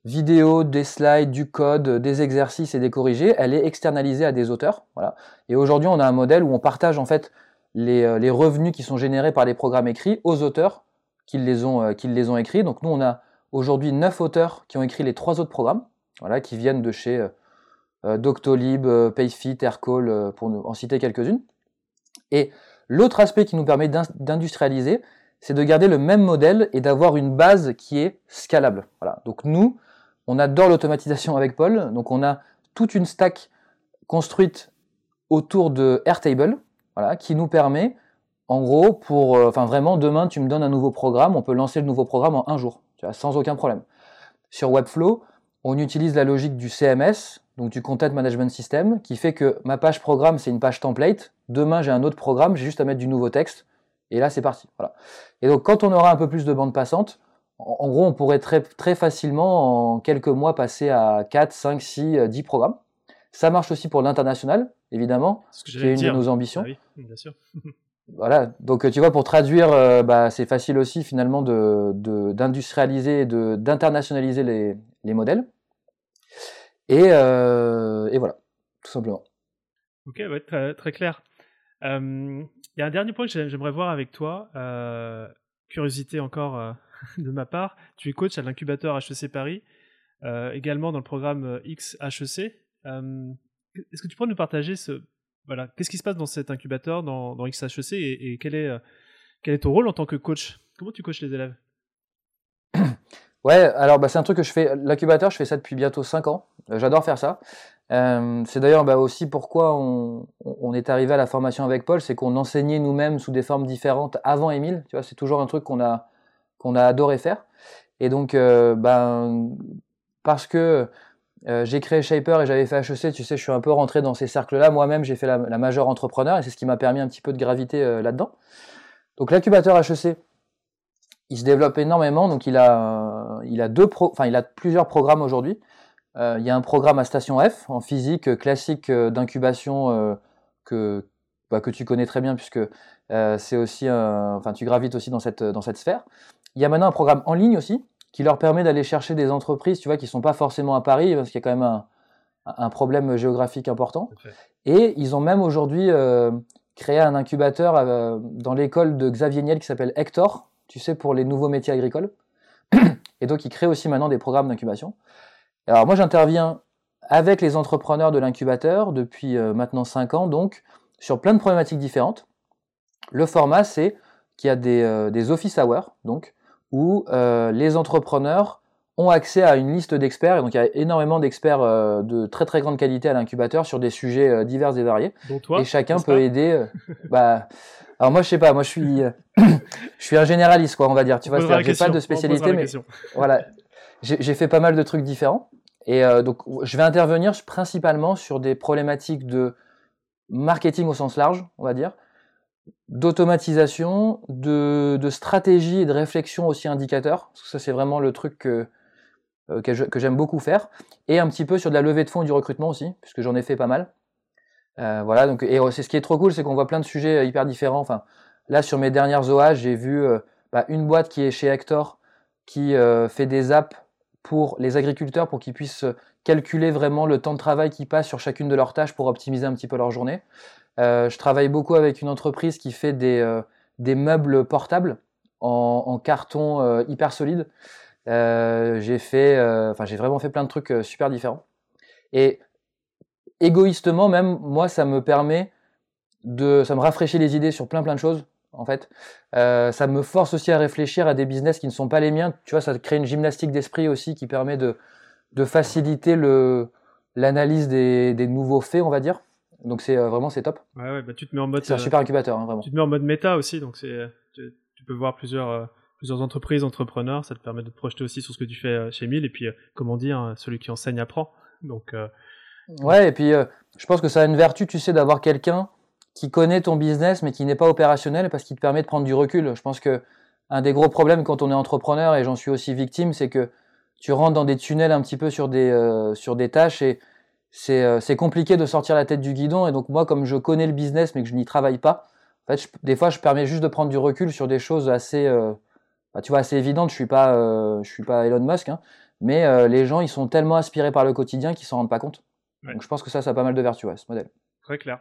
vidéos, des slides, du code, des exercices et des corrigés, elle est externalisée à des auteurs. Voilà. Et aujourd'hui, on a un modèle où on partage en fait les, euh, les, revenus qui sont générés par les programmes écrits aux auteurs qui les ont, euh, qui les ont écrits. Donc nous, on a aujourd'hui neuf auteurs qui ont écrit les trois autres programmes, voilà, qui viennent de chez euh, Doctolib, Payfit, Aircall, pour en citer quelques-unes. Et l'autre aspect qui nous permet d'industrialiser, c'est de garder le même modèle et d'avoir une base qui est scalable. Voilà. Donc nous, on adore l'automatisation avec Paul, donc on a toute une stack construite autour de Airtable, voilà, qui nous permet, en gros, pour, euh, enfin vraiment, demain, tu me donnes un nouveau programme, on peut lancer le nouveau programme en un jour, sans aucun problème. Sur Webflow, on utilise la logique du CMS, donc du Content Management System, qui fait que ma page programme, c'est une page template. Demain, j'ai un autre programme, j'ai juste à mettre du nouveau texte, et là, c'est parti. Et donc, quand on aura un peu plus de bande passante, en gros, on pourrait très, très facilement, en quelques mois, passer à 4, 5, 6, 10 programmes. Ça marche aussi pour l'international, évidemment, c'est une de nos ambitions. Ah oui, bien sûr. voilà, donc tu vois, pour traduire, euh, bah, c'est facile aussi finalement d'industrialiser, de, d'internationaliser les, les, modèles. Et, euh, et, voilà, tout simplement. Ok, ouais, très, très clair. Il y a un dernier point que j'aimerais voir avec toi. Euh, curiosité encore de ma part. Tu es coach à l'incubateur HEC Paris, également dans le programme XHEC. Est-ce que tu pourrais nous partager ce, voilà, qu'est-ce qui se passe dans cet incubateur, dans, dans XHEC, et, quel, est, quel est ton rôle en tant que coach? Comment tu coaches les élèves? Ouais, alors bah, c'est un truc que je fais. L'incubateur, je fais ça depuis bientôt 5 ans. Euh, j'adore faire ça. Euh, c'est d'ailleurs bah, aussi pourquoi on, on, est arrivé à la formation avec Paul, c'est qu'on enseignait nous-mêmes sous des formes différentes avant Émile. Tu vois, c'est toujours un truc qu'on a, qu'on a adoré faire. Et donc, euh, ben, parce que euh, j'ai créé Shaper et j'avais fait HEC, tu sais, je suis un peu rentré dans ces cercles-là. Moi-même, j'ai fait la, majeure entrepreneur et c'est ce qui m'a permis un petit peu de graviter euh, là-dedans. Donc l'incubateur HEC, il se développe énormément. Donc il a, il a deux, enfin il a plusieurs programmes aujourd'hui. Il y a un programme à Station F en physique classique d'incubation que bah, que tu connais très bien puisque c'est aussi, enfin tu gravites aussi dans cette dans cette sphère. Il y a maintenant un programme en ligne aussi qui leur permet d'aller chercher des entreprises, tu vois, qui sont pas forcément à Paris, parce qu'il y a quand même un, un problème géographique important. Et ils ont même aujourd'hui euh, créé un incubateur euh, dans l'école de Xavier Niel qui s'appelle Hector, tu sais, pour les nouveaux métiers agricoles. Et donc, ils créent aussi maintenant des programmes d'incubation. Alors, moi, j'interviens avec les entrepreneurs de l'incubateur depuis euh, maintenant 5 ans, donc, sur plein de problématiques différentes. Le format, c'est qu'il y a des, des office hours, donc, où euh, les entrepreneurs ont accès à une liste d'experts. Et donc, il y a énormément d'experts euh, de très très grande qualité à l'incubateur sur des sujets euh, divers et variés. et chacun peut aider. bah, alors moi, je sais pas. Moi, je suis, je suis un généraliste, quoi, on va dire. Tu vois, j'ai pas de spécialité, mais voilà, j'ai fait pas mal de trucs différents. Et donc, je vais intervenir principalement sur des problématiques de marketing au sens large, on va dire, d'automatisation, de, stratégie et de réflexion aussi indicateur. Parce que ça, c'est vraiment le truc que, euh, que j'aime beaucoup faire. Et un petit peu sur de la levée de fonds et du recrutement aussi, puisque j'en ai fait pas mal. Euh, voilà, donc, et c'est ce qui est trop cool, c'est qu'on voit plein de sujets euh, hyper différents. Enfin, là, sur mes dernières OA, j'ai vu bah, une boîte qui est chez Hector, qui fait des apps pour les agriculteurs pour qu'ils puissent calculer vraiment le temps de travail qui passe sur chacune de leurs tâches pour optimiser un petit peu leur journée. Euh, je travaille beaucoup avec une entreprise qui fait des, euh, des meubles portables en, carton euh, hyper solide. j'ai vraiment fait plein de trucs super différents. Et égoïstement même, moi ça me permet de, ça me rafraîchit les idées sur plein plein de choses en fait. Ça me force aussi à réfléchir à des business qui ne sont pas les miens. Tu vois, ça crée une gymnastique d'esprit aussi qui permet de, de faciliter l'analyse des, des, nouveaux faits, on va dire. Donc c'est euh, vraiment c'est top. Ouais, ouais, bah, tu te mets en mode. C'est un euh, super incubateur, hein, vraiment. Tu te mets en mode méta aussi, donc c'est tu, peux voir plusieurs euh, plusieurs entreprises, entrepreneurs, ça te permet de te projeter aussi sur ce que tu fais chez Mille et puis comme on dit, hein, celui qui enseigne apprend. Donc. Ouais, et puis je pense que ça a une vertu, tu sais, d'avoir quelqu'un qui connaît ton business mais qui n'est pas opérationnel parce qu'il te permet de prendre du recul. Je pense que un des gros problèmes quand on est entrepreneur et j'en suis aussi victime, c'est que tu rentres dans des tunnels un petit peu sur des sur des tâches et euh, c'est compliqué de sortir la tête du guidon. Et donc moi, comme je connais le business mais que je n'y travaille pas, en fait, des fois, je permets juste de prendre du recul sur des choses assez, euh, bah, tu vois, assez évidentes. Je suis pas, euh, je suis pas Elon Musk, hein, mais les gens, ils sont tellement aspirés par le quotidien qu'ils s'en rendent pas compte. Donc je pense que ça, ça a pas mal de vertus, ce modèle. Très clair.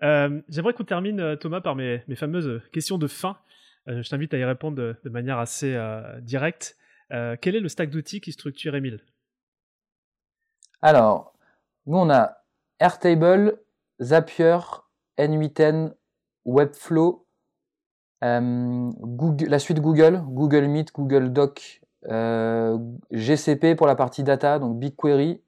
J'aimerais qu'on termine, Thomas, par mes, mes, fameuses questions de fin. je t'invite à y répondre de, de manière assez directe. quel est le stack d'outils qui structure Emile? Alors, nous, on a Airtable, Zapier, N8N, Webflow, euh, la suite Google, Google Meet, Google Doc, euh, GCP pour la partie data, donc BigQuery,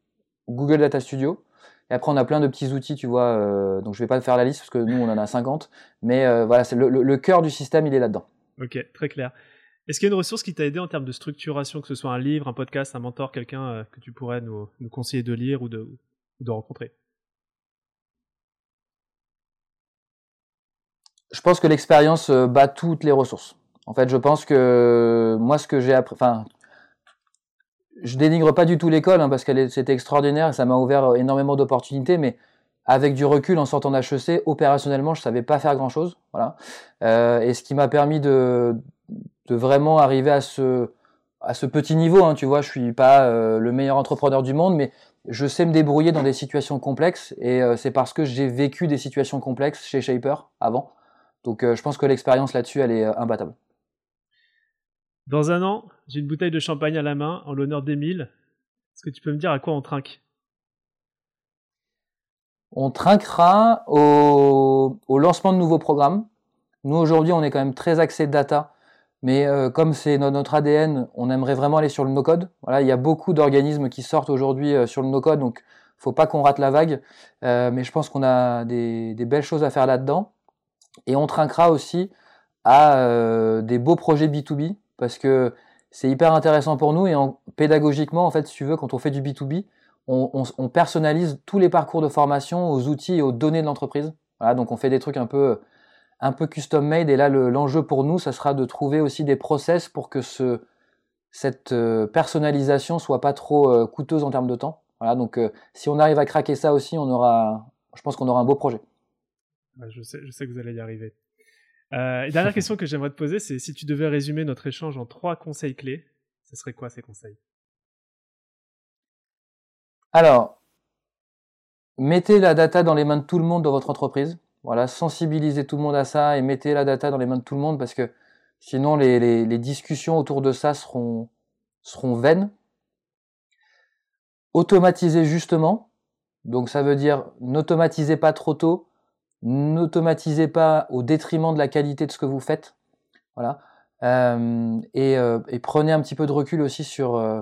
Google Data Studio. Et après, on a plein de petits outils, tu vois. Euh, donc, je vais pas faire la liste parce que nous, on en a 50. Mais voilà, le, cœur du système, il est là-dedans. Ok, très clair. Est-ce qu'il y a une ressource qui t'a aidé en termes de structuration, que ce soit un livre, un podcast, un mentor, quelqu'un que tu pourrais nous, conseiller de lire ou de, de rencontrer je pense que l'expérience euh, bat toutes les ressources. En fait, je pense que moi, ce que j'ai appris, enfin, je dénigre pas du tout l'école hein, parce qu'elle c'était extraordinaire ça m'a ouvert énormément d'opportunités, mais avec du recul en sortant d'HEC, opérationnellement, je savais pas faire grand chose. Voilà. Euh, et ce qui m'a permis de, vraiment arriver à ce, à ce petit niveau, hein, tu vois, je suis pas euh, le meilleur entrepreneur du monde, mais je sais me débrouiller dans des situations complexes et euh, c'est parce que j'ai vécu des situations complexes chez Shaper avant donc euh, je pense que l'expérience là-dessus, elle est euh, imbattable. Dans un an, j'ai une bouteille de champagne à la main en l'honneur d'Emile. Est-ce que tu peux me dire à quoi on trinque? On trinquera au, lancement de nouveaux programmes. Nous, aujourd'hui, on est quand même très axé data. Mais euh, comme c'est notre ADN, on aimerait vraiment aller sur le no-code. Il y a beaucoup d'organismes qui sortent aujourd'hui sur le no-code, donc faut pas qu'on rate la vague. mais je pense qu'on a des, belles choses à faire là-dedans. Et on trinquera aussi à euh, des beaux projets B2B parce que c'est hyper intéressant pour nous et en, pédagogiquement, en fait, si tu veux, quand on fait du B2B, on, personnalise tous les parcours de formation aux outils et aux données de l'entreprise. Voilà, donc on fait des trucs un peu, un peu custom made et là, l'enjeu pour nous, ça sera de trouver aussi des process pour que ce, cette euh, personnalisation soit pas trop euh, coûteuse en termes de temps. Voilà, donc si on arrive à craquer ça aussi, on aura, je pense qu'on aura un beau projet je, sais, je sais que vous allez y arriver. Euh, et dernière question que j'aimerais te poser, c'est si tu devais résumer notre échange en trois conseils clés, ce serait quoi ces conseils? Alors, mettez la data dans les mains de tout le monde dans votre entreprise. Voilà, sensibilisez tout le monde à ça et mettez la data dans les mains de tout le monde parce que sinon les, les, discussions autour de ça seront, seront vaines. Automatisez justement. Donc ça veut dire n'automatisez pas trop tôt, n'automatisez pas au détriment de la qualité de ce que vous faites. Voilà. Euh, euh, et, prenez un petit peu de recul aussi sur, euh,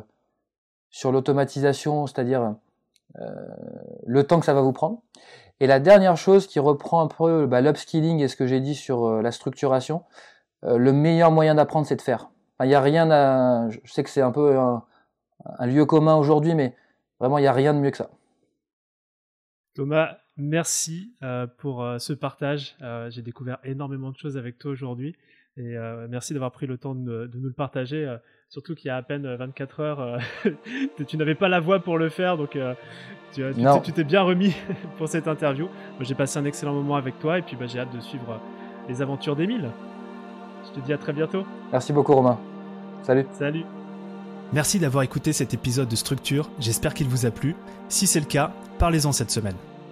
sur l'automatisation, c'est-à-dire le temps que ça va vous prendre. Et la dernière chose qui reprend un peu bah, l'upskilling et ce que j'ai dit sur la structuration, le meilleur moyen d'apprendre, c'est de faire. Il a rien à... Je sais que c'est un peu un, lieu commun aujourd'hui, mais vraiment, il n'y a rien de mieux que ça. Thomas, merci euh, pour euh, ce partage. Euh, j'ai découvert énormément de choses avec toi aujourd'hui. Et merci d'avoir pris le temps de, nous le partager. surtout qu'il y a à peine 24 heures, tu n'avais pas la voix pour le faire. Donc tu t'es bien remis pour cette interview. J'ai passé un excellent moment avec toi. Et puis bah, j'ai hâte de suivre les aventures d'Emile. Je te dis à très bientôt. Merci beaucoup Romain. Salut. Salut. Merci d'avoir écouté cet épisode de Structure, j'espère qu'il vous a plu. Si c'est le cas, parlez-en cette semaine